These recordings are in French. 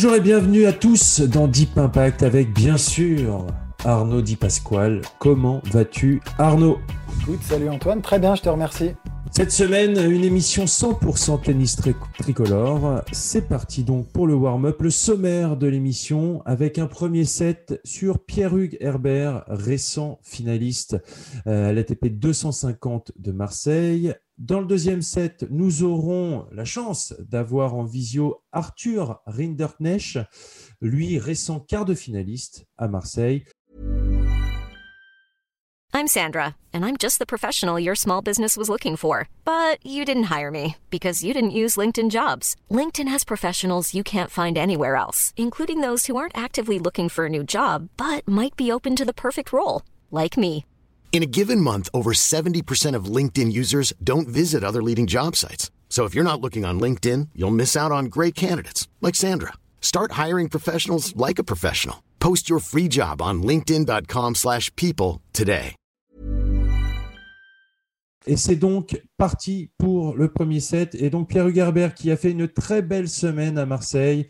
Bonjour et bienvenue à tous dans Deep Impact avec bien sûr Arnaud Di Pasquale. Comment vas-tu Arnaud? Écoute, salut Antoine, très bien, je te remercie. Cette semaine, une émission 100% tennis tricolore. C'est parti donc pour le warm-up, le sommaire de l'émission avec un premier set sur Pierre-Hugues Herbert, récent finaliste euh, à l'ATP 250 de Marseille. Dans le deuxième set, nous aurons la chance d'avoir en visio Arthur Rinderknecht, lui récent quart de finaliste à Marseille. I'm Sandra, and I'm just the professional your small business was looking for. But you didn't hire me because you didn't use LinkedIn jobs. LinkedIn has professionals you can't find anywhere else, including those who aren't actively looking for a new job but might be open to the perfect role, like me. In a given month, over 70% of LinkedIn users don't visit other leading job sites. So if you're not looking on LinkedIn, you'll miss out on great candidates like Sandra. Start hiring professionals like a professional. Post your free job on linkedin.com/people today. Et c'est donc parti pour le premier set et donc Pierre Hugerbert qui a fait une très belle semaine à Marseille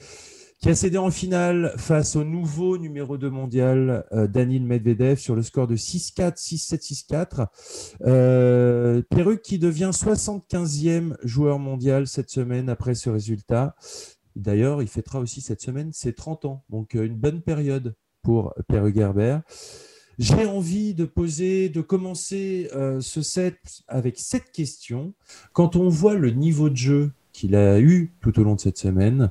qui a cédé en finale face au nouveau numéro 2 mondial, euh, Daniel Medvedev, sur le score de 6-4, 6-7, 6-4. Euh, Perruque qui devient 75e joueur mondial cette semaine après ce résultat. D'ailleurs, il fêtera aussi cette semaine ses 30 ans, donc euh, une bonne période pour Perruque Herbert. J'ai envie de poser, de commencer euh, ce set avec cette question. Quand on voit le niveau de jeu qu'il a eu tout au long de cette semaine,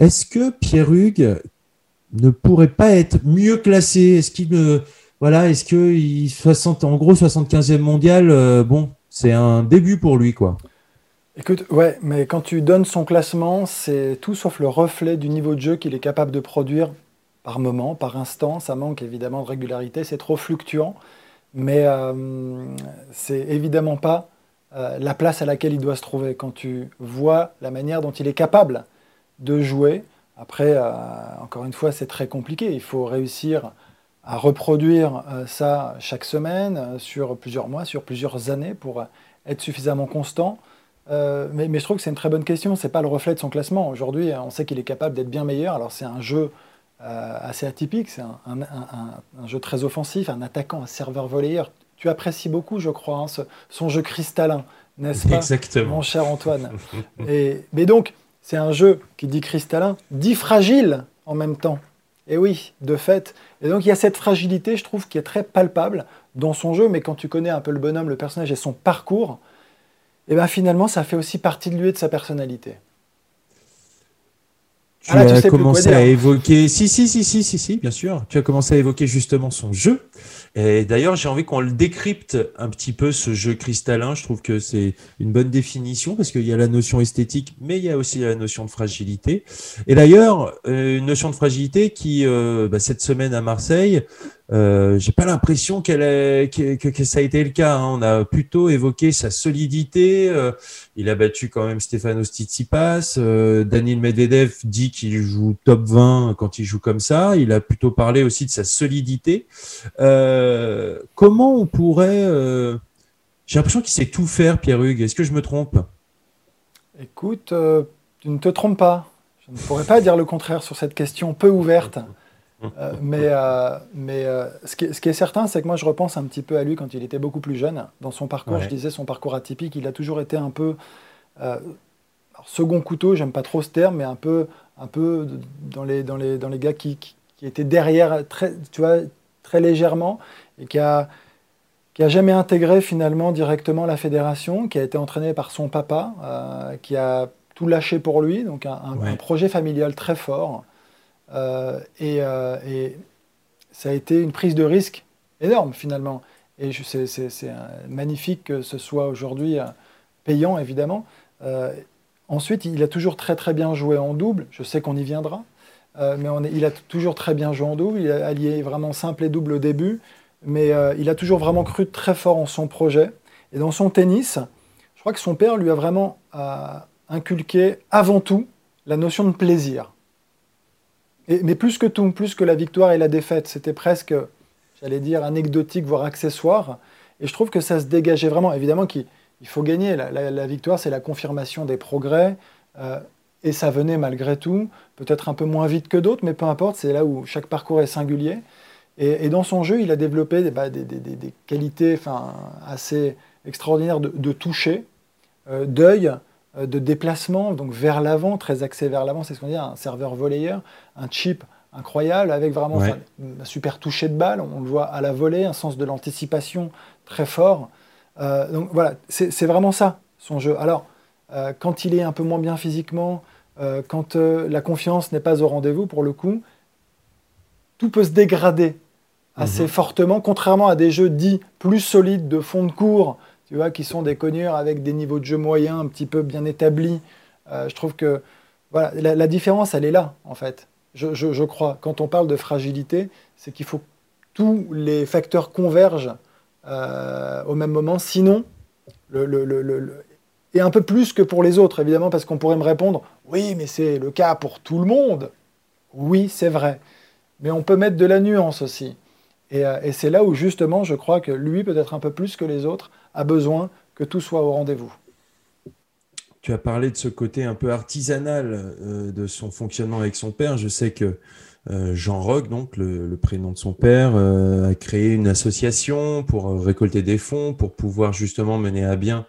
est-ce que Pierre Hugues ne pourrait pas être mieux classé? Est-ce qu'il voilà, est-ce que il 60 en gros 75e mondial euh, bon, c'est un début pour lui quoi. Écoute, ouais, mais quand tu donnes son classement, c'est tout sauf le reflet du niveau de jeu qu'il est capable de produire par moment, par instant. Ça manque évidemment de régularité, c'est trop fluctuant, mais euh, c'est évidemment pas euh, la place à laquelle il doit se trouver. Quand tu vois la manière dont il est capable de jouer. Après, euh, encore une fois, c'est très compliqué. Il faut réussir à reproduire euh, ça chaque semaine, euh, sur plusieurs mois, sur plusieurs années, pour être suffisamment constant. mais, je trouve que c'est une très bonne question. C'est pas le reflet de son classement. Aujourd'hui, on sait qu'il est capable d'être bien meilleur. Alors c'est un jeu assez atypique. C'est un, jeu très offensif, un attaquant, un serveur volleyeur. Tu apprécies beaucoup, je crois, hein, son jeu cristallin, n'est-ce pas, Exactement. mon cher Antoine et, Mais donc, c'est un jeu qui dit cristallin, dit fragile en même temps. Et oui, de fait. Et donc il y a cette fragilité, je trouve, qui est très palpable dans son jeu, mais quand tu connais un peu le bonhomme, le personnage et son parcours, et eh bien finalement, ça fait aussi partie de lui et de sa personnalité. Tu ah as commencé à évoquer. Si, si, si, si, si, si, bien sûr. Tu as commencé à évoquer justement son jeu. Et d'ailleurs, j'ai envie qu'on le décrypte un petit peu, ce jeu cristallin. Je trouve que c'est une bonne définition parce qu'il y a la notion esthétique, mais il y a aussi la notion de fragilité. Et d'ailleurs, euh, une notion de fragilité qui, euh, bah, cette semaine à Marseille, euh, j'ai pas l'impression qu'elle est, que, ça a été le cas. Hein. On a plutôt évoqué sa solidité. Euh, il a battu quand même Stefanos Tsitsipas. Euh, Daniel Medvedev dit qu'il joue top 20 quand il joue comme ça. Il a plutôt parlé aussi de sa solidité. Comment on pourrait euh, J'ai l'impression qu'il sait tout faire, Pierre Hugues. Est-ce que je me trompe? Écoute, tu ne te trompes pas. Je ne pourrais pas dire le contraire sur cette question peu ouverte. Euh, mais euh, mais euh, ce, qui, ce, qui, est certain, c'est que moi, je repense un petit peu à lui quand il était beaucoup plus jeune. Dans son parcours, je disais son parcours atypique, il a toujours été un peu second couteau, j'aime pas trop ce terme, mais un peu, un peu dans, les, dans, les, dans les gars qui, qui, étaient derrière très, tu vois, très légèrement et qui a, qui a jamais intégré finalement directement la fédération, qui a été entraîné par son papa, qui a tout lâché pour lui, donc un, un projet familial très fort. Euh, euh, et, ça a été une prise de risque énorme finalement. Et c'est magnifique que ce soit aujourd'hui euh, payant évidemment. ensuite, il a toujours très très bien joué en double. Je sais qu'on y viendra. Mais il a toujours très bien joué en double. Il a allié vraiment simple et double au début. Mais il a toujours vraiment cru très fort en son projet. Et dans son tennis, je crois que son père lui a vraiment inculqué avant tout la notion de plaisir mais plus que tout, plus que la victoire et la défaite, c'était presque, j'allais dire, anecdotique, voire accessoire. Et je trouve que ça se dégageait vraiment. Évidemment qu'il faut gagner. La, victoire, c'est la confirmation des progrès. Et ça venait malgré tout, peut-être un peu moins vite que d'autres, mais peu importe, c'est là où chaque parcours est singulier. Et, dans son jeu, il a développé des, bah, qualités assez extraordinaires de, toucher, euh, d'œil, euh, de déplacement, donc vers l'avant, très axé vers l'avant, c'est ce qu'on dit, un serveur volleyeur, un chip incroyable, avec vraiment un super toucher de balle, on le voit à la volée, un sens de l'anticipation très fort. Euh, donc voilà, c'est vraiment ça, son jeu. Alors, quand il est un peu moins bien physiquement, quand la confiance n'est pas au rendez-vous, pour le coup, tout peut se dégrader assez mhm. fortement, contrairement à des jeux dits plus solides de fond de cours, tu vois, qui sont des cognures avec des niveaux de jeu moyens un petit peu bien établis. Euh, je trouve que voilà, la, différence, elle est là, en fait. Je, crois. Quand on parle de fragilité, c'est qu'il faut que tous les facteurs convergent euh, au même moment. Sinon, le, le, et un peu plus que pour les autres, évidemment, parce qu'on pourrait me répondre oui, mais c'est le cas pour tout le monde. Oui, c'est vrai. Mais on peut mettre de la nuance aussi. Euh, et, c'est là où justement je crois que lui, peut-être un peu plus que les autres, a besoin que tout soit au rendez-vous. Tu as parlé de ce côté un peu artisanal euh, de son fonctionnement avec son père. Je sais que euh, Jean Roch, donc le, prénom de son père, a créé une association pour récolter des fonds pour pouvoir justement mener à bien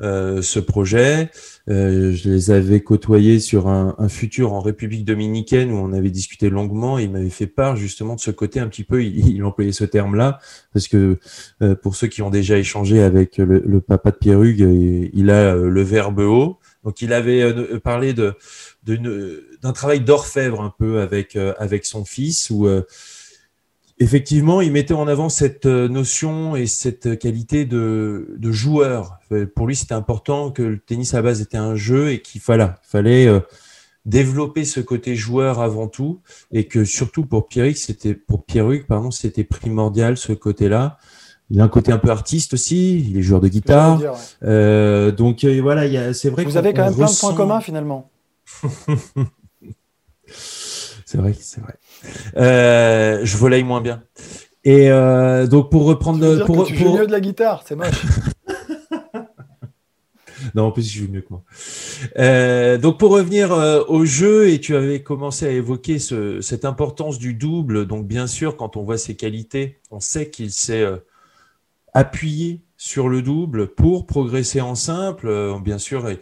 euh, ce projet. Euh, je les avais côtoyés sur un, un, futur en République dominicaine où on avait discuté longuement. Et il m'avait fait part justement de ce côté un petit peu, il, il employait ce terme-là, parce que euh, pour ceux qui ont déjà échangé avec le, le papa de Pierre Hugues, il a le verbe haut. Donc il avait parlé de d'un travail d'orfèvre un peu avec avec son fils où Effectivement, il mettait en avant cette euh, notion et cette qualité de, joueur. Euh, pour lui, c'était important que le tennis à base était un jeu et qu'il fallait, fallait euh, développer ce côté joueur avant tout et que surtout pour Pierrick, c'était pour Pierruc, pardon, c'était primordial ce côté-là. Il a un côté un peu artiste aussi, il est joueur de guitare. donc voilà, c'est vrai. Vous avez quand même plein de points communs finalement. c'est vrai, c'est vrai. Euh, je volaille moins bien. Et euh, donc pour reprendre, tu pour, tu joues mieux de la guitare, c'est moche. non, en plus, je joue mieux que moi. Euh, donc, pour revenir au jeu, et tu avais commencé à évoquer cette importance du double. Donc, bien sûr, quand on voit ses qualités, on sait qu'il s'est appuyé sur le double pour progresser en simple. bien sûr, et,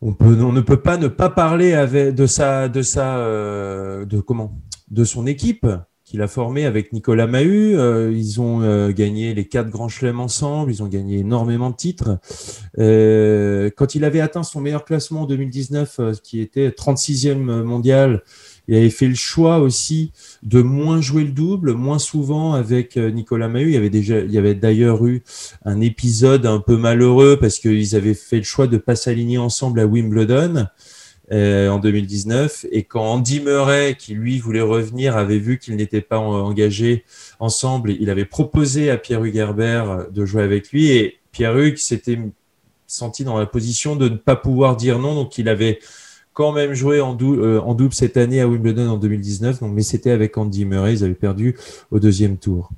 on, ne peut pas ne pas parler avec, de sa, de sa, de comment, de son équipe qu'il a formée avec Nicolas Mahut. Euh, ils ont euh, gagné les quatre grands chelems ensemble, ils ont gagné énormément de titres. Euh, quand il avait atteint son meilleur classement en 2019, qui était 36e mondial, il avait fait le choix aussi de moins jouer le double, moins souvent avec Nicolas Mahut. Il y avait déjà, il avait d'ailleurs eu un épisode un peu malheureux parce qu'ils avaient fait le choix de pas s'aligner ensemble à Wimbledon. Euh, en 2019. Et quand Andy Murray, qui lui voulait revenir, avait vu qu'ils n'étaient pas engagés ensemble, il avait proposé à Pierre-Hugues Herbert de jouer avec lui. Et Pierre-Hugues s'était senti dans la position de ne pas pouvoir dire non. Donc il avait quand même joué en, euh, en double cette année à Wimbledon en 2019. Donc, mais c'était avec Andy Murray. Ils avaient perdu au deuxième tour.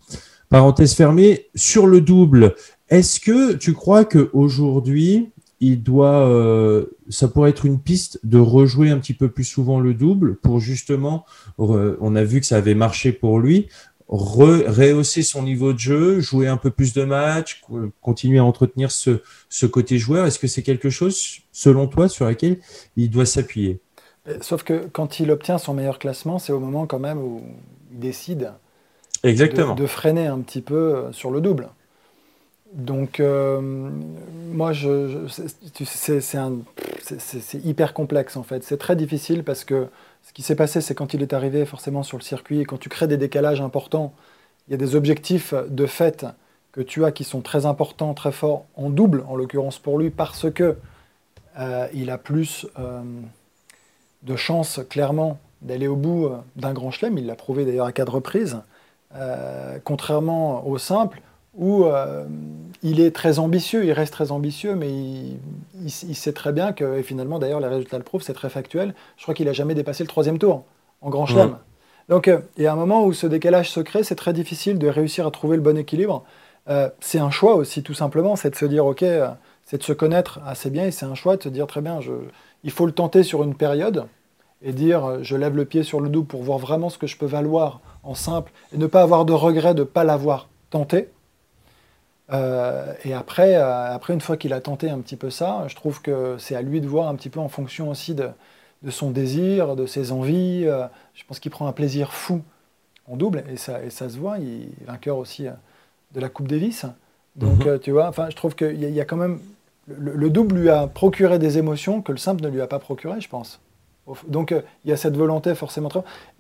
Parenthèse fermée. Sur le double, est-ce que tu crois qu'aujourd'hui, il doit, euh, ça pourrait être une piste de rejouer un petit peu plus souvent le double pour justement, on a vu que ça avait marché pour lui, rehausser son niveau de jeu, jouer un peu plus de matchs, continuer à entretenir ce, ce côté joueur. Est-ce que c'est quelque chose, selon toi, sur lequel il doit s'appuyer? Sauf que quand il obtient son meilleur classement, c'est au moment quand même où il décide Exactement. de freiner un petit peu euh, sur le double. Donc, euh, moi, je, c'est hyper complexe en fait. C'est très difficile parce que ce qui s'est passé, c'est quand il est arrivé forcément sur le circuit et quand tu crées des décalages importants, il y a des objectifs de fait que tu as qui sont très importants, très forts, en double, en l'occurrence pour lui, parce que euh, il a plus euh, de chances, clairement, d'aller au bout d'un grand chelem. Il l'a prouvé d'ailleurs à quatre reprises. contrairement au simple, où euh, il est très ambitieux, il reste très ambitieux, mais il, sait très bien que, et finalement d'ailleurs les résultats le prouvent, c'est très factuel, je crois qu'il n'a jamais dépassé le troisième tour en grand chelem. Donc euh, il y a un moment où ce décalage se crée, c'est très difficile de réussir à trouver le bon équilibre. Euh, c'est un choix aussi tout simplement, c'est de se dire ok, c'est de se connaître assez bien et c'est un choix de se dire très bien, je, il faut le tenter sur une période et dire je lève le pied sur le double pour voir vraiment ce que je peux valoir en simple et ne pas avoir de regret de ne pas l'avoir tenté. Euh, et après, euh, après, une fois qu'il a tenté un petit peu ça, je trouve que c'est à lui de voir un petit peu en fonction aussi de, de son désir, de ses envies. je pense qu'il prend un plaisir fou en double et ça, et ça se voit. Il est vainqueur aussi de la Coupe Davis. Donc, mhm. tu vois, enfin, je trouve qu'il y, y, a quand même. Le, le, double lui a procuré des émotions que le simple ne lui a pas procuré, je pense. Donc euh, il y a cette volonté forcément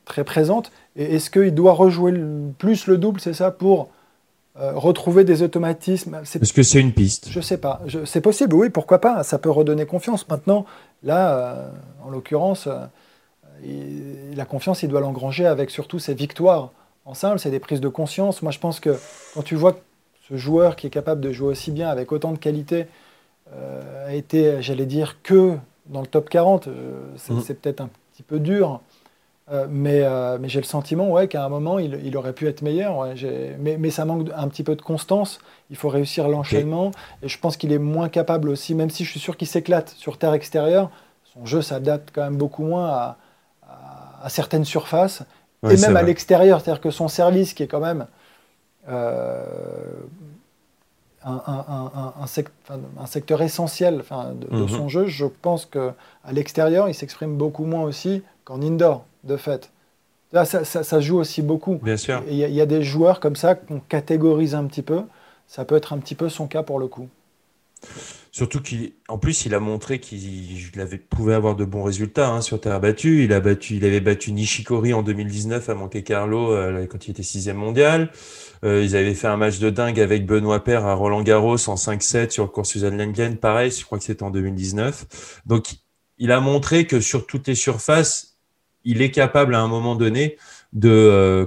très, présente. Et est-ce qu'il doit rejouer plus le double, c'est ça, pour euh, retrouver des automatismes Est-ce que c'est une piste? Je ne sais pas. C'est possible, oui, pourquoi pas. Ça peut redonner confiance. Maintenant, là, euh, en l'occurrence, la confiance, il doit l'engranger avec surtout ses victoires en simple, c'est des prises de conscience. Moi, je pense que quand tu vois ce joueur qui est capable de jouer aussi bien avec autant de qualité a été, j'allais dire, que dans le top 40. Euh, mhm. c'est peut-être un petit peu dur. Euh, mais, euh, mais j'ai le sentiment ouais, qu'à un moment, il, il, aurait pu être meilleur. mais, mais, ça manque un petit peu de constance. Il faut réussir l'enchaînement. Et je pense qu'il est moins capable aussi, même si je suis sûr qu'il s'éclate sur terre extérieure, son jeu s'adapte quand même beaucoup moins à, à, certaines surfaces. et même à l'extérieur. C'est-à-dire que son service, qui est quand même un, un, secteur essentiel de, mhm. son jeu. Je pense qu'à l'extérieur, il s'exprime beaucoup moins aussi qu'en indoor, de fait. Là, ça, ça, joue aussi beaucoup. Bien sûr. Il y, a des joueurs comme ça qu'on catégorise un petit peu. Ça peut être un petit peu son cas pour le coup. Surtout qu'en plus, il a montré qu'il pouvait avoir de bons résultats hein, sur terre battue. Il, a battu, il avait battu Nishikori en 2019 à Monte Carlo euh, quand il était sixième mondial. Euh, ils avaient fait un match de dingue avec Benoît Père à Roland Garros en 5-7 sur le cours Suzanne Lenglen. Pareil, je crois que c'était en 2019. Donc, il a montré que sur toutes les surfaces, il est capable à un moment donné de euh,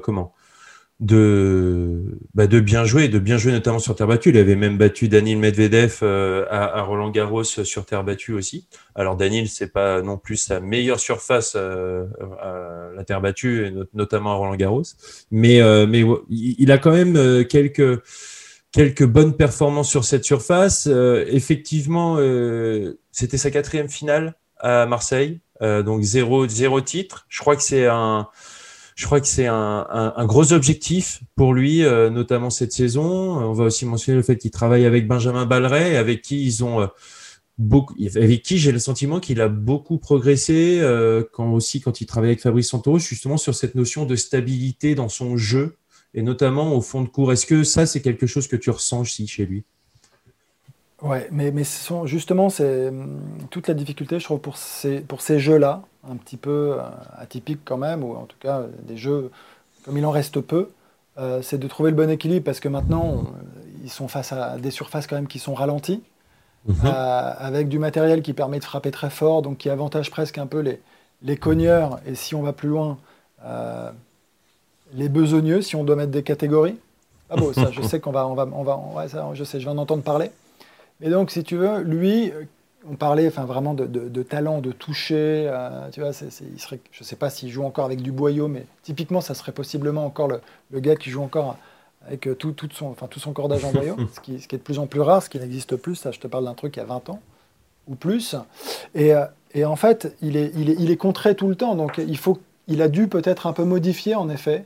bah de bien jouer, de bien jouer notamment sur terre battue. Il avait même battu Daniel Medvedev euh, à, Roland Garros sur terre battue aussi. Alors Daniel, c'est pas non plus sa meilleure surface euh, à la terre battue, notamment à Roland Garros, mais euh, mais il a quand même quelques bonnes performances sur cette surface. effectivement, c'était sa quatrième finale à Marseille, donc zéro zéro titre. Je crois que c'est un je crois que c'est un, gros objectif pour lui, euh, notamment cette saison. On va aussi mentionner le fait qu'il travaille avec Benjamin Balleret, avec qui ils ont euh, beaucoup, avec qui j'ai le sentiment qu'il a beaucoup progressé, euh, quand aussi quand il travaille avec Fabrice Santoro, justement sur cette notion de stabilité dans son jeu et notamment au fond de cours. Est-ce que ça, c'est quelque chose que tu ressens aussi chez lui? Ouais, mais, mais justement, c'est hum, toute la difficulté, je trouve, pour ces, pour ces jeux-là, un petit peu euh, atypiques quand même, ou en tout cas des jeux comme il en reste peu, euh, c'est de trouver le bon équilibre parce que maintenant, ils sont face à des surfaces quand même qui sont ralenties, mhm. euh, avec du matériel qui permet de frapper très fort, donc qui avantage presque un peu les, les cogneurs, et si on va plus loin, les besogneux, si on doit mettre des catégories. Ah bon, ça, je sais qu'on va, on va, on va, ouais, ça, je sais, je vais en entendre parler. Et donc, si tu veux, lui, on parlait enfin, vraiment de, talent, de toucher. Euh, tu vois, il serait, je ne sais pas s'il joue encore avec du boyau, mais typiquement, ça serait possiblement encore le, gars qui joue encore avec euh, tout, son, enfin, tout son cordage en boyau, ce qui, ce qui, est de plus en plus rare, ce qui n'existe plus. Ça, je te parle d'un truc il y a 20 ans ou plus. Et, euh, et en fait, il est, il, est, il est contré tout le temps. Donc, il, faut, il a dû peut-être un peu modifier, en effet,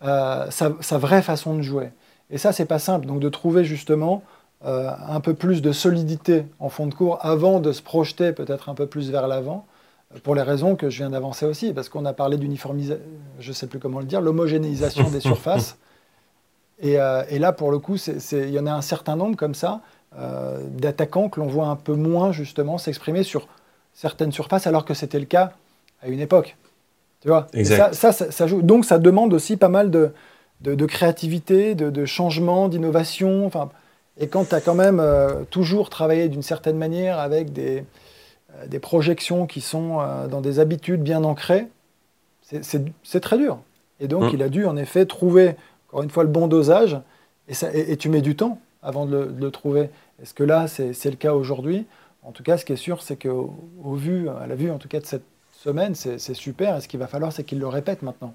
sa, sa, vraie façon de jouer. Et ça, c'est pas simple. Donc, de trouver justement euh, un peu plus de solidité en fond de cours avant de se projeter peut-être un peu plus vers l'avant, euh, pour les raisons que je viens d'avancer aussi, parce qu'on a parlé d'uniformisation, je ne sais plus comment le dire, l'homogénéisation des surfaces. Euh, et, là, pour le coup, il y en a un certain nombre comme ça, d'attaquants que l'on voit un peu moins justement s'exprimer sur certaines surfaces, alors que c'était le cas à une époque. Tu vois? Ça, ça, joue. Donc ça demande aussi pas mal de, de, créativité, de, de changement, d'innovation. Enfin, et quand tu as quand même euh, toujours travaillé d'une certaine manière avec des, euh, des projections qui sont euh, dans des habitudes bien ancrées, c'est très dur. Et donc, mmh. il a dû en effet trouver, encore une fois, le bon dosage. Et, ça, et, tu mets du temps avant de le, trouver. Est-ce que là, c'est le cas aujourd'hui? En tout cas, ce qui est sûr, c'est qu'au au vu, à la vue en tout cas de cette semaine, c'est super. Et ce qu'il va falloir, c'est qu'il le répète maintenant.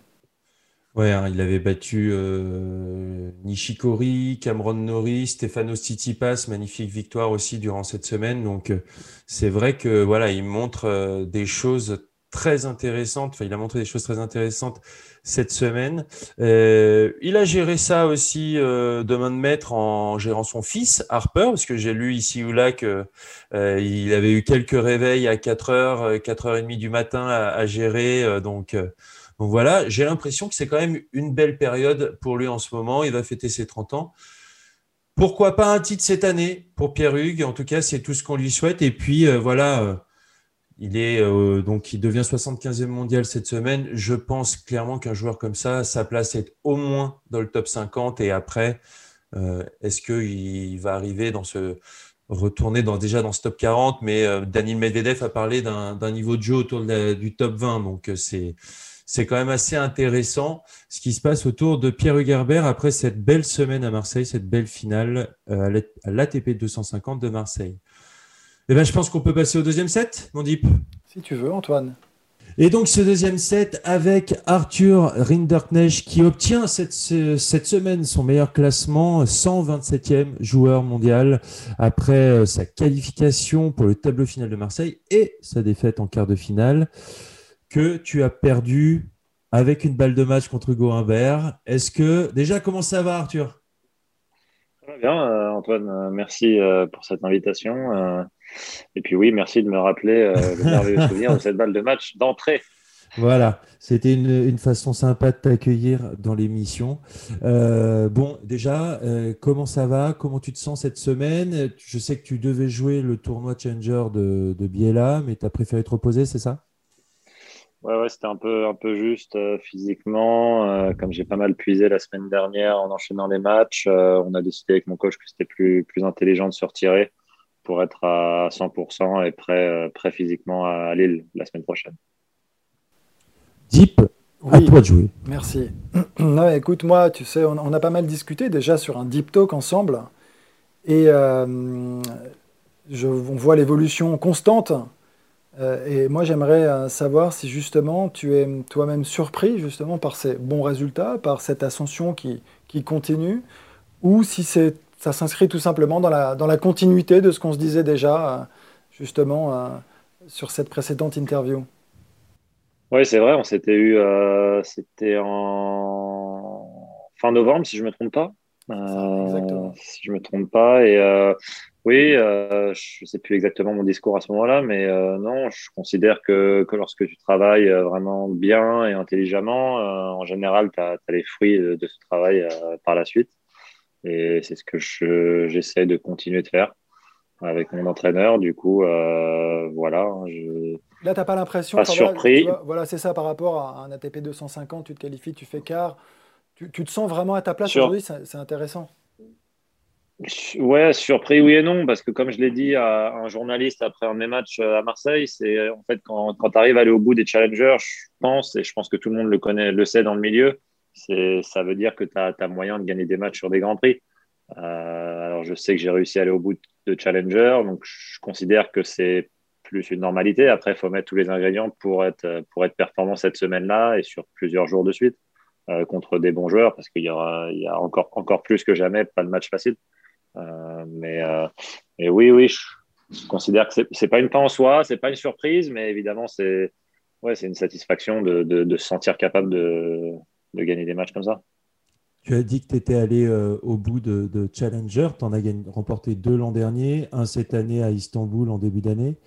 Ouais, hein, il avait battu euh, Nishikori, Cameron Norris, Stefano Tsitsipas, magnifique victoire aussi durant cette semaine. Donc euh, c'est vrai que voilà, il montre euh, des choses très intéressantes. Enfin, il a montré des choses très intéressantes cette semaine. il a géré ça aussi de main de maître en gérant son fils Harper, parce que j'ai lu ici ou là que il avait eu quelques réveils à 4 h 4h30 du matin à, à gérer. donc donc voilà, j'ai l'impression que c'est quand même une belle période pour lui en ce moment. Il va fêter ses 30 ans. Pourquoi pas un titre cette année pour Pierre Hugues En tout cas, c'est tout ce qu'on lui souhaite. Et puis euh, voilà, euh, il est euh, donc il devient 75e mondial cette semaine. Je pense clairement qu'un joueur comme ça, sa place est au moins dans le top 50. Et après, est-ce qu'il va arriver dans ce retourner dans, déjà dans ce top 40 Mais Daniel Medvedev a parlé d'un niveau de jeu autour du top 20. Donc c'est c'est quand même assez intéressant ce qui se passe autour de Pierre Hugerbert après cette belle semaine à Marseille, cette belle finale euh, à l'ATP 250 de Marseille. Eh bien, je pense qu'on peut passer au deuxième set, mon Deep. Si tu veux, Antoine. Et donc ce deuxième set avec Arthur Rinderknecht qui obtient cette, cette semaine son meilleur classement, 127e joueur mondial après euh, sa qualification pour le tableau final de Marseille et sa défaite en quart de finale que tu as perdu avec une balle de match contre Hugo Humbert. Est-ce que déjà comment ça va Arthur? Bien euh, Antoine, euh, merci euh, pour cette invitation. Et puis oui, merci de me rappeler le merveilleux souvenir de cette balle de match d'entrée. Voilà, c'était une, façon sympa de t'accueillir dans l'émission. bon, déjà, comment ça va? Comment tu te sens cette semaine? Je sais que tu devais jouer le tournoi Challenger de, de Biella, mais tu as préféré te reposer, c'est ça? Ouais, ouais, c'était un peu, un peu juste euh, physiquement. Euh, comme j'ai pas mal puisé la semaine dernière en enchaînant les matchs, euh, on a décidé avec mon coach que c'était plus, plus intelligent de se retirer pour être à 100% et prêt, prêt physiquement à Lille la semaine prochaine. Deep, à toi de jouer. Merci. Non, écoute, moi, tu sais, on, a pas mal discuté déjà sur un Deep Talk ensemble. Et je, on voit l'évolution constante et moi, j'aimerais euh, savoir si justement tu es toi-même surpris justement par ces bons résultats, par cette ascension qui, qui continue, ou si ça s'inscrit tout simplement dans la, dans la continuité de ce qu'on se disait déjà euh, justement sur cette précédente interview. Oui, c'est vrai, on s'était eu, c'était en fin novembre, si je ne me trompe pas. Exactement. Si je ne me trompe pas. Et oui, euh, je ne sais plus exactement mon discours à ce moment-là, mais euh, non, je considère que, que, lorsque tu travailles euh, vraiment bien et intelligemment, en général, tu as, les fruits de, ce travail par la suite. Et c'est ce que j'essaie de continuer de faire avec mon entraîneur. Du coup, voilà. Je... Là, tu n'as pas l'impression. Pas surpris. voilà, c'est ça par rapport à un ATP 250, tu te qualifies, tu fais quart. Tu, tu te sens vraiment à ta place aujourd'hui, c'est intéressant. Ouais, surpris oui et non, parce que comme je l'ai dit à un journaliste après un de mes matchs euh, à Marseille, c'est en fait quand, quand tu arrives à aller au bout des challengers, je pense, et je pense que tout le monde le connaît, le sait dans le milieu, ça veut dire que tu as, moyen de gagner des matchs sur des grands prix. Euh, alors je sais que j'ai réussi à aller au bout de challenger, donc je considère que c'est plus une normalité. Après, il faut mettre tous les ingrédients pour être, pour être performant cette semaine-là et sur plusieurs jours de suite euh, contre des bons joueurs, parce qu'il y, aura, y a encore, encore plus que jamais pas de match facile. Euh, mais, euh, oui, oui, je, considère que c'est, n'est pas une fin en soi, c'est pas une surprise, mais évidemment, c'est ouais, c'est une satisfaction de, se sentir capable de, de, gagner des matchs comme ça. Tu as dit que tu étais allé euh, au bout de, Challenger, tu en as gagné, remporté deux l'an dernier, un cette année à Istanbul en début d'année.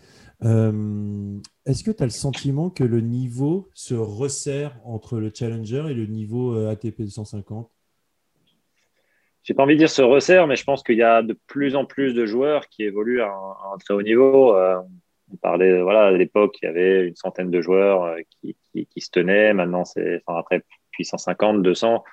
est-ce que tu as le sentiment que le niveau se resserre entre le Challenger et le niveau ATP 250 j'ai pas envie de dire se resserre, mais je pense qu'il y a de plus en plus de joueurs qui évoluent à un, très haut niveau. Euh, on parlait, voilà, à l'époque, il y avait une centaine de joueurs euh, qui, qui, qui se tenaient. Maintenant, c'est, enfin, après, puis 150, 200.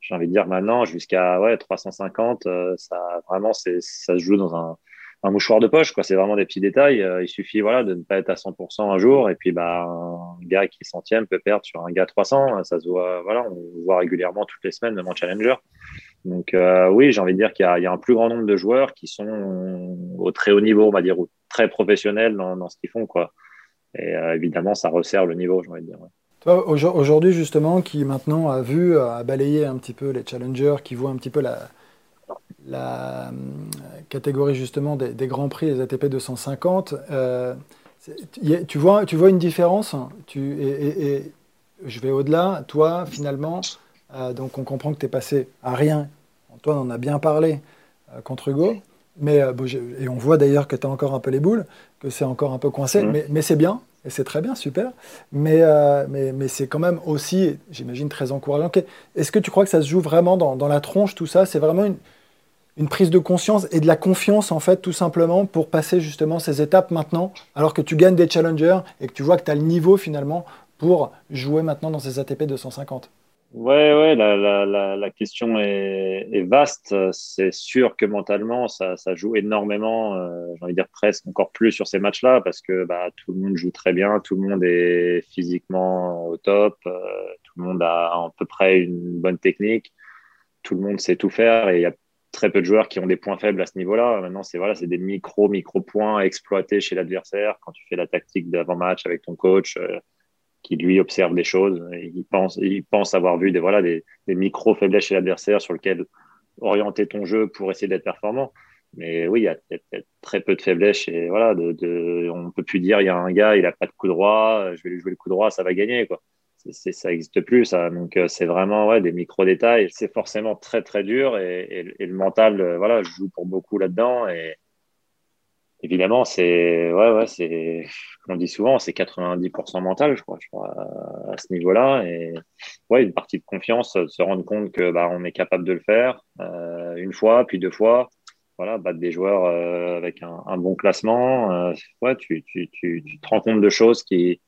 J'ai envie de dire maintenant, jusqu'à ouais, 350, euh, ça, vraiment, c'est, ça se joue dans un, un mouchoir de poche. Quoi. C'est vraiment des petits détails. il suffit voilà, de ne pas être à 100% un jour. Et puis, bah, un gars qui est centième peut perdre sur un gars 300. Ça se voit, voilà, on voit régulièrement toutes les semaines, même en challenger. Donc euh, oui, j'ai envie de dire qu'il y, a un plus grand nombre de joueurs qui sont au très haut niveau, on va dire, ou très professionnels dans, ce qu'ils font. Quoi. Et euh, évidemment, ça resserre le niveau, j'ai envie de dire. Toi, aujourd'hui, justement, qui maintenant a vu, a balayé un petit peu les challengers, qui voit un petit peu la, euh, catégorie justement des, grands prix, les ATP 250, euh, tu, vois, tu vois une différence? Et, je vais au-delà. Toi, finalement, donc on comprend que tu es passé à rien. Antoine en a bien parlé contre Hugo. Mais, et on voit d'ailleurs que tu as encore un peu les boules, que c'est encore un peu coincé, mmh. mais, mais c'est bien, et c'est très bien, super. Mais, mais, mais c'est quand même aussi, j'imagine, très encourageant. Est-ce que tu crois que ça se joue vraiment dans, dans la tronche, tout ça? C'est vraiment une, une prise de conscience et de la confiance, en fait, tout simplement, pour passer justement ces étapes maintenant, alors que tu gagnes des challengers et que tu vois que tu as le niveau finalement pour jouer maintenant dans ces ATP 250 Ouais, ouais, la, question est, vaste. C'est sûr que mentalement, ça, joue énormément, euh, j'ai envie de dire presque encore plus sur ces matchs-là, parce que bah, tout le monde joue très bien, tout le monde est physiquement au top, euh, tout le monde a à peu près une bonne technique, tout le monde sait tout faire et il y a très peu de joueurs qui ont des points faibles à ce niveau-là. Maintenant, c'est voilà, des micro micro points à exploiter chez l'adversaire quand tu fais la tactique d'avant-match avec ton coach, euh, qui lui observe des choses. Et il pense, il pense avoir vu des voilà des, des micro faiblesses chez l'adversaire sur lesquelles orienter ton jeu pour essayer d'être performant. Mais oui, il y a, très peu de faiblesses et voilà, de, de, on peut plus dire il y a un gars, il a pas de coup droit, je vais lui jouer le coup droit, ça va gagner quoi ça n'existe plus ça donc euh, c'est vraiment ouais, des micro détails c'est forcément très très dur et, le mental euh, voilà joue pour beaucoup là dedans et évidemment c'est ouais ouais c'est on dit souvent c'est 90% mental je crois, à, ce niveau là et ouais une partie de confiance se rendre compte que bah on est capable de le faire euh, une fois puis deux fois. Voilà battre des joueurs avec un, bon classement ouais tu, tu, tu, tu te rends compte de choses qui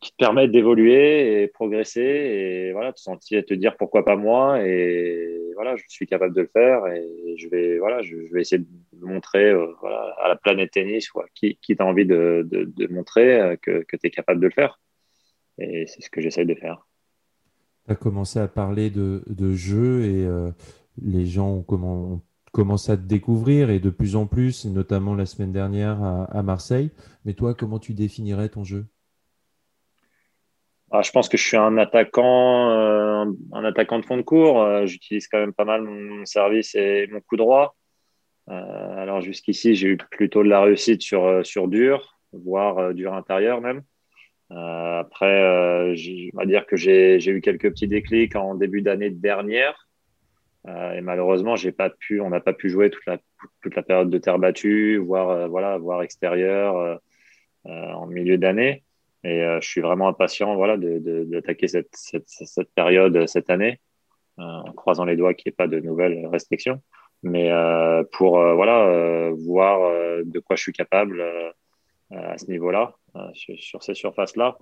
qui te permettent d'évoluer et progresser. Et voilà, te sentir, te dire pourquoi pas moi. Et voilà, je suis capable de le faire et je vais voilà, je, vais essayer de montrer euh, voilà, à la planète tennis qui, qui t'a envie de, de, de, montrer euh, que, que tu es capable de le faire et c'est ce que j'essaie de faire. Tu as commencé à parler de, de jeu et euh, les gens ont, comment, commencé à te découvrir et de plus en plus, notamment la semaine dernière à, à Marseille. Mais toi, comment tu définirais ton jeu? Ah, je pense que je suis un attaquant, euh, un attaquant de fond de cours. Euh, j'utilise quand même pas mal mon, service et mon coup droit. Euh, alors jusqu'ici, j'ai eu plutôt de la réussite sur, sur dur, voire dur intérieur même. après, on va dire que j'ai eu quelques petits déclics en début d'année dernière. et malheureusement, pas pu, on n'a pas pu jouer toute la, toute la période de terre battue, voire, voilà, voire extérieur en milieu d'année. Et euh, je suis vraiment impatient voilà, d'attaquer cette, cette, cette, période euh, cette année, euh, en croisant les doigts qu'il n'y ait pas de nouvelles restrictions. Mais pour voilà, voir de quoi je suis capable à ce niveau-là, sur, ces surfaces-là.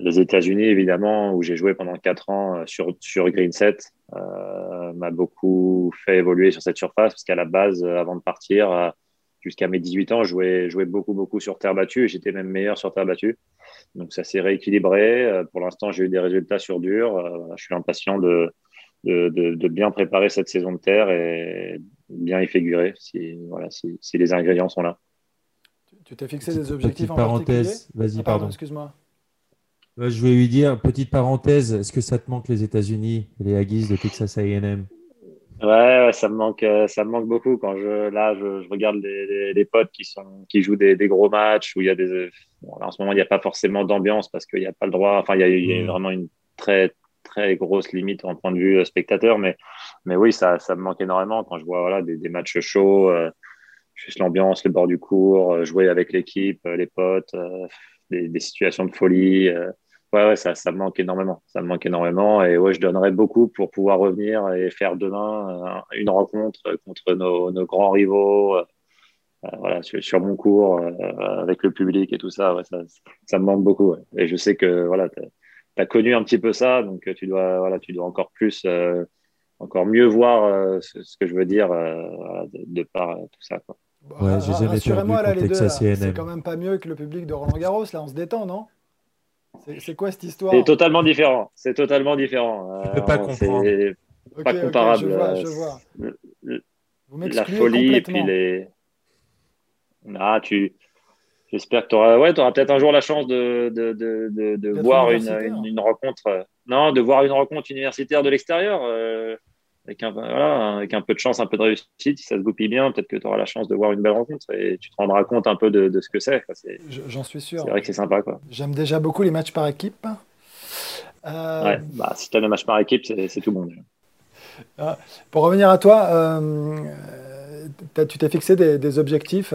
les États-Unis, évidemment, où j'ai joué pendant quatre ans sur, sur Green 7, m'a beaucoup fait évoluer sur cette surface parce qu'à la base, avant de partir, jusqu'à mes 18 ans, je jouais, jouais beaucoup, beaucoup sur terre battue j'étais même meilleur sur terre battue. Donc ça s'est rééquilibré. Euh, pour l'instant, j'ai eu des résultats sur dur. Euh, je suis impatient de, de, de, bien préparer cette saison de terre et bien y figurer si, voilà, si, si les ingrédients sont là. Tu t'es fixé des objectifs en parenthèse, vas-y, ah, pardon. Excuse-moi. je voulais lui dire, petite parenthèse, est-ce que ça te manque les États-Unis, les Aggies de Texas A&M Ouais, ça me manque, euh, ça me manque beaucoup quand je là je, je regarde les, les, potes qui sont qui jouent des, des, gros matchs où il y a des bon, en ce moment il n'y a pas forcément d'ambiance parce qu'il n'y a pas le droit. Enfin, il y a, il y a mm. vraiment une très très grosse limite en point de vue euh, spectateur, mais mais oui, ça ça me manque énormément quand je vois voilà des, matchs chauds, euh, juste l'ambiance, le bord du cours, euh, jouer avec l'équipe, les potes, des, situations de folie ouais, ouais, ça, ça me manque énormément. Ça me manque énormément. Et ouais, je donnerais beaucoup pour pouvoir revenir et faire demain une rencontre contre nos, grands rivaux. Voilà, sur, mon cours, avec le public et tout ça, ouais, ça, ça, me manque beaucoup. Et je sais que voilà, as, connu un petit peu ça, donc tu dois, voilà, tu dois encore plus, encore mieux voir ce, que je veux dire de, de, par tout ça. Quoi. Ouais, j'ai jamais perdu là, les deux, C'est quand même pas mieux que le public de Roland Garros, là, on se détend, non? C'est quoi cette histoire? C'est totalement différent. C'est totalement différent. Je peux pas comprendre. C'est pas comparable. je vois, je vois. la folie et puis les. Ah, tu. J'espère que tu auras, ouais, auras peut-être un jour la chance de, de, de, de voir une, une, rencontre, euh, non, de voir une rencontre universitaire de l'extérieur. Euh, avec, un, voilà, avec un peu de chance, un peu de réussite, si ça se goupille bien, peut-être que tu auras la chance de voir une belle rencontre et tu te rendras compte un peu de, ce que c'est. J'en suis sûr. C'est vrai que c'est sympa. J'aime déjà beaucoup les matchs par équipe. Euh... Ouais, bah, si tu as le match par équipe, c'est tout bon. Ah, pour revenir à toi, tu t'es fixé des, des objectifs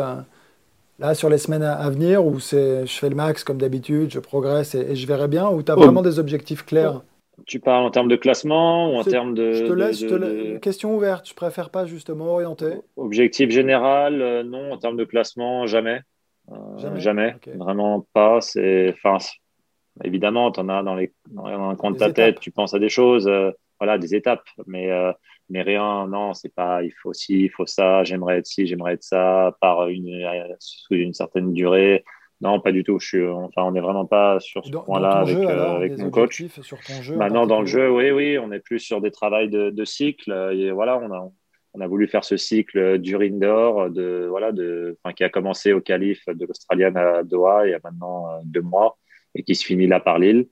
là sur les semaines à, venir où c'est je fais le max comme d'habitude, je progresse et, je verrai bien ou tu as oh. vraiment des objectifs clairs? Tu parles en termes de classement ou en termes de. Je te laisse, de, question ouverte, je préfère pas justement orienter. Objectif général, euh, non, en termes de classement, jamais. Euh, jamais, vraiment pas. C'est, enfin, évidemment, tu en as dans, les, dans un coin de ta tête, tu penses à des choses, euh, voilà, des étapes, mais mais rien, non, c'est pas, il faut ci, il faut ça, j'aimerais être ci, j'aimerais être ça, par une, sous une certaine durée. Non, pas du tout. Je suis, enfin, on n'est vraiment pas sur ce point-là avec, euh, avec mon coach. Sur ton jeu Maintenant, dans le jeu, oui, oui, on est plus sur des travails de, de cycle. Et voilà, on a, on a voulu faire ce cycle du indoor, de, voilà, de, enfin, qui a commencé au calife de l'Australienne à Doha il y a maintenant euh, deux mois et qui se finit là par Lille.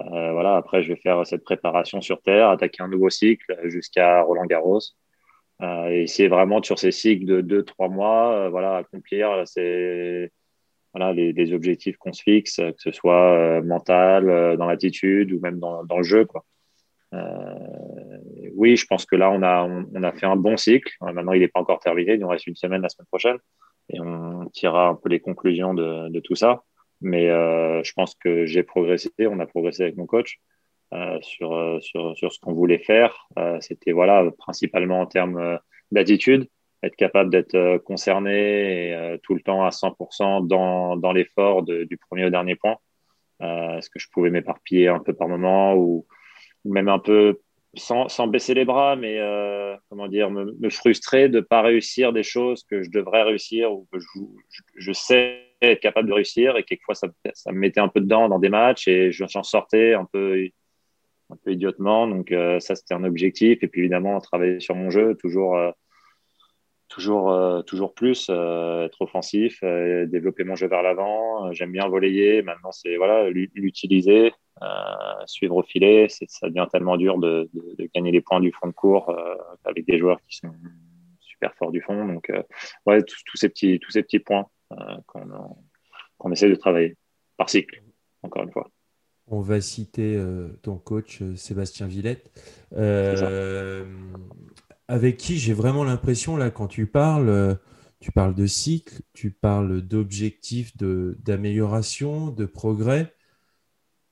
Euh, voilà, après, je vais faire cette préparation sur Terre, attaquer un nouveau cycle jusqu'à Roland Garros. Euh, et essayer vraiment sur ces cycles de 2-3 mois, euh, voilà, accomplir ces, voilà, les, objectifs qu'on se fixe, que ce soit mental, dans l'attitude ou même dans, le jeu. Quoi. oui, je pense que là, on a, on, a fait un bon cycle. Maintenant, il n'est pas encore terminé. Il nous reste une semaine la semaine prochaine. Et on tirera un peu les conclusions de tout ça. Mais euh, je pense que j'ai progressé, on a progressé avec mon coach euh, sur, euh, sur, sur, ce qu'on voulait faire. C'était voilà, principalement en termes d'attitude, être capable d'être concerné et, tout le temps à 100% dans, dans l'effort du premier au dernier point. Est-ce que je pouvais m'éparpiller un peu par moment ou, même un peu sans, sans, baisser les bras, mais comment dire, me, frustrer de ne pas réussir des choses que je devrais réussir ou que je sais être capable de réussir. Et quelquefois, ça, ça me mettait un peu dedans dans des matchs et j'en sortais un peu, un peu idiotement. Donc, euh, ça, c'était un objectif. Et puis, évidemment, travailler sur mon jeu, toujours, euh, toujours, euh, toujours plus, être offensif, développer mon jeu vers l'avant. J'aime bien voler. Maintenant, c'est voilà, l'utiliser, suivre au filet. Ça devient tellement dur de, gagner les points du fond de cours avec des joueurs qui sont super forts du fond. Donc, ouais, tous ces petits, tous ces petits points. Euh, qu'on essaie de travailler par cycle, encore une fois. On va citer euh, ton coach euh, Sébastien Villette, avec qui j'ai vraiment l'impression, là, quand tu parles, tu parles de cycle, tu parles d'objectifs d'amélioration, de, progrès.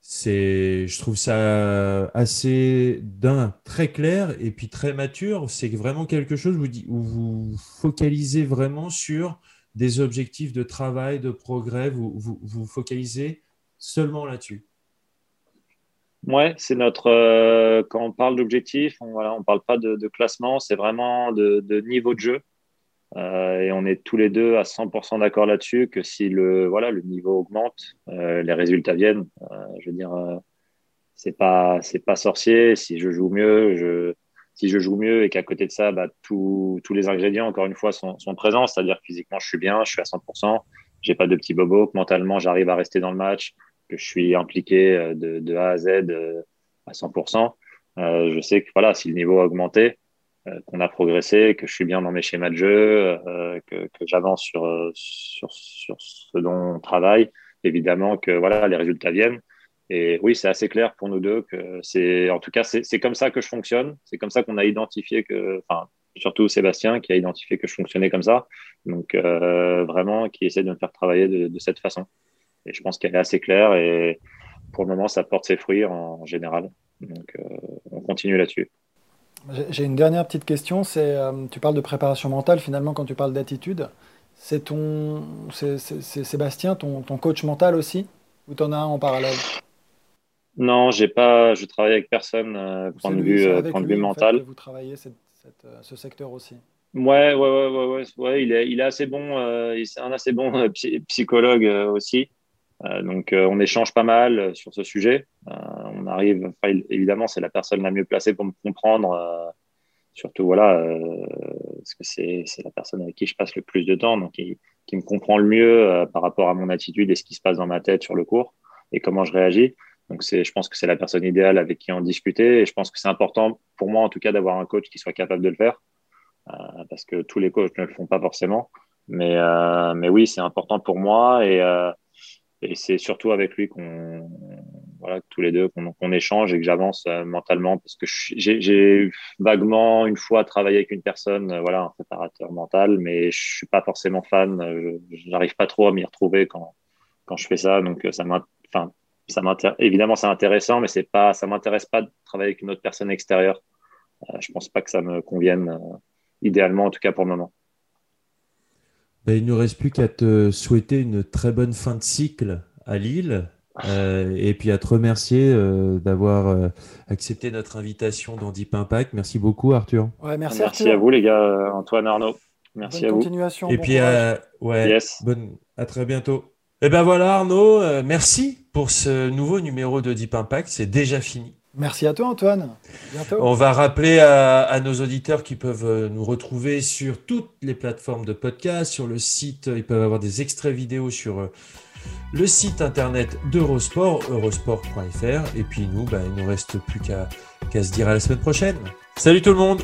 C'est, je trouve ça assez d'un très clair et puis très mature. C'est vraiment quelque chose où, où vous focalisez vraiment sur des objectifs de travail, de progrès, vous vous, focalisez seulement là-dessus? Ouais, c'est notre. Euh, quand on parle d'objectifs, on voilà, on parle pas de, classement, c'est vraiment de, niveau de jeu. Euh, et on est tous les deux à 100% d'accord là-dessus que si le voilà le niveau augmente, euh, les résultats viennent. je veux dire, c'est pas c'est pas sorcier. Si je joue mieux, je si je joue mieux et qu'à côté de ça, bah, tous les ingrédients, encore une fois, sont, présents, c'est-à-dire physiquement, je suis bien, je suis à 100%, j'ai pas de petits bobos, que mentalement, j'arrive à rester dans le match, que je suis impliqué euh, de, A à Z euh, à 100%. Euh, je sais que voilà, si le niveau a augmenté, qu'on a progressé, que je suis bien dans mes schémas de jeu, que, que j'avance sur, sur, sur ce dont on travaille, évidemment que voilà, les résultats viennent. Et oui, c'est assez clair pour nous deux que c'est, en tout cas, c'est comme ça que je fonctionne. C'est comme ça qu'on a identifié que, enfin, surtout Sébastien qui a identifié que je fonctionnais comme ça. Donc, euh, vraiment, qui essaie de me faire travailler de, cette façon. Et je pense qu'elle est assez claire et pour le moment, ça porte ses fruits en, général. Donc, euh, on continue là-dessus. J'ai une dernière petite question. C'est, euh, tu parles de préparation mentale. Finalement, quand tu parles d'attitude, c'est ton, c'est Sébastien, ton, ton coach mental aussi, ou tu en as un en parallèle? Non, j'ai pas, je travaille avec personne, euh, point de vue, euh, point de vue mental. vous travaillez euh, ce secteur aussi. Ouais, ouais, ouais, ouais, ouais, il est, il est assez bon, il est un assez bon psychologue aussi. donc, on échange pas mal sur ce sujet. on arrive, évidemment, c'est la personne la mieux placée pour me comprendre. surtout, voilà, parce que c'est la personne avec qui je passe le plus de temps. Donc, qui me comprend le mieux par rapport à mon attitude et ce qui se passe dans ma tête sur le cours et comment je réagis. Donc, je pense que c'est la personne idéale avec qui en discuter. Et je pense que c'est important pour moi, en tout cas, d'avoir un coach qui soit capable de le faire. Euh, parce que tous les coachs ne le font pas forcément. Mais, euh, mais oui, c'est important pour moi. Et, euh, et c'est surtout avec lui qu'on, voilà, tous les deux, qu'on, échange et que j'avance mentalement. Parce que j'ai, vaguement, une fois, travaillé avec une personne, voilà, un préparateur mental, mais je suis pas forcément fan. Je, n'arrive pas trop à m'y retrouver quand, quand je fais ça. Donc, ça m'a, ça évidemment, c'est intéressant, mais c'est pas, ça m'intéresse pas de travailler avec une autre personne extérieure. Euh, je pense pas que ça me convienne, euh, idéalement, en tout cas pour le moment. Ben, il ne nous reste plus qu'à te souhaiter une très bonne fin de cycle à Lille. Euh, et puis à te remercier d'avoir accepté notre invitation dans Deep Impact. Merci beaucoup, Arthur. merci, à vous, les gars, Antoine, Arnaud. Merci à vous. Et puis, ouais, bonne, à très bientôt. Et eh ben voilà Arnaud, euh, merci pour ce nouveau numéro de Deep Impact, c'est déjà fini. Merci à toi Antoine. Bientôt. On va rappeler à, nos auditeurs qui peuvent euh, nous retrouver sur toutes les plateformes de podcast, sur le site, ils peuvent avoir des extraits vidéo sur euh, le site internet d'Eurosport, eurosport.fr. Et puis nous, ben, il ne nous reste plus qu'à se dire à la semaine prochaine. Salut tout le monde